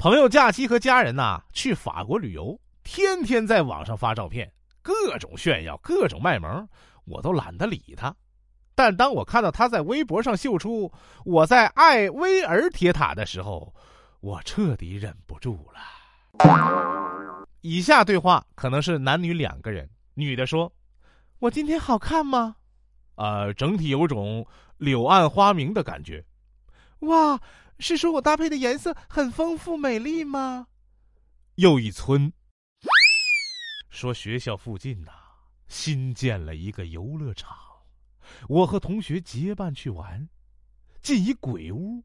朋友假期和家人呐去法国旅游，天天在网上发照片，各种炫耀，各种卖萌，我都懒得理他。但当我看到他在微博上秀出我在爱薇儿铁塔的时候，我彻底忍不住了。以下对话可能是男女两个人，女的说：“我今天好看吗？”呃，整体有种柳暗花明的感觉。哇，是说我搭配的颜色很丰富美丽吗？又一村说学校附近呐新建了一个游乐场，我和同学结伴去玩。进一鬼屋，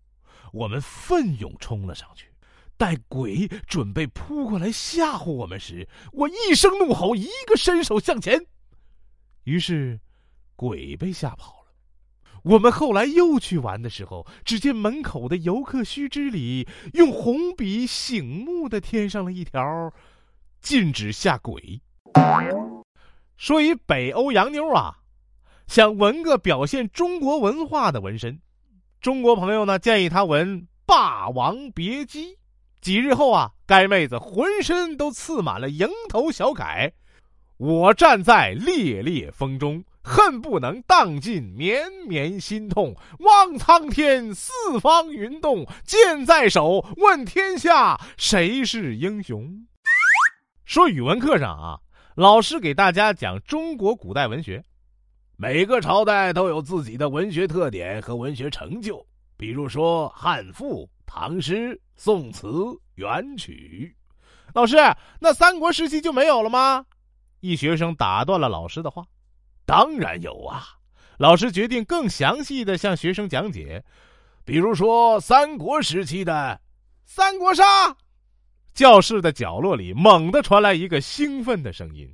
我们奋勇冲了上去。待鬼准备扑过来吓唬我们时，我一声怒吼，一个伸手向前，于是。鬼被吓跑。我们后来又去玩的时候，只见门口的游客须知里用红笔醒目的添上了一条：“禁止吓鬼。”说一北欧洋妞啊，想纹个表现中国文化的纹身，中国朋友呢建议她纹《霸王别姬》。几日后啊，该妹子浑身都刺满了蝇头小楷。我站在烈烈风中。恨不能荡尽绵绵心痛，望苍天四方云动，剑在手，问天下谁是英雄？说语文课上啊，老师给大家讲中国古代文学，每个朝代都有自己的文学特点和文学成就，比如说汉赋、唐诗、宋词、元曲。老师，那三国时期就没有了吗？一学生打断了老师的话。当然有啊！老师决定更详细的向学生讲解，比如说三国时期的三国杀。教室的角落里猛地传来一个兴奋的声音。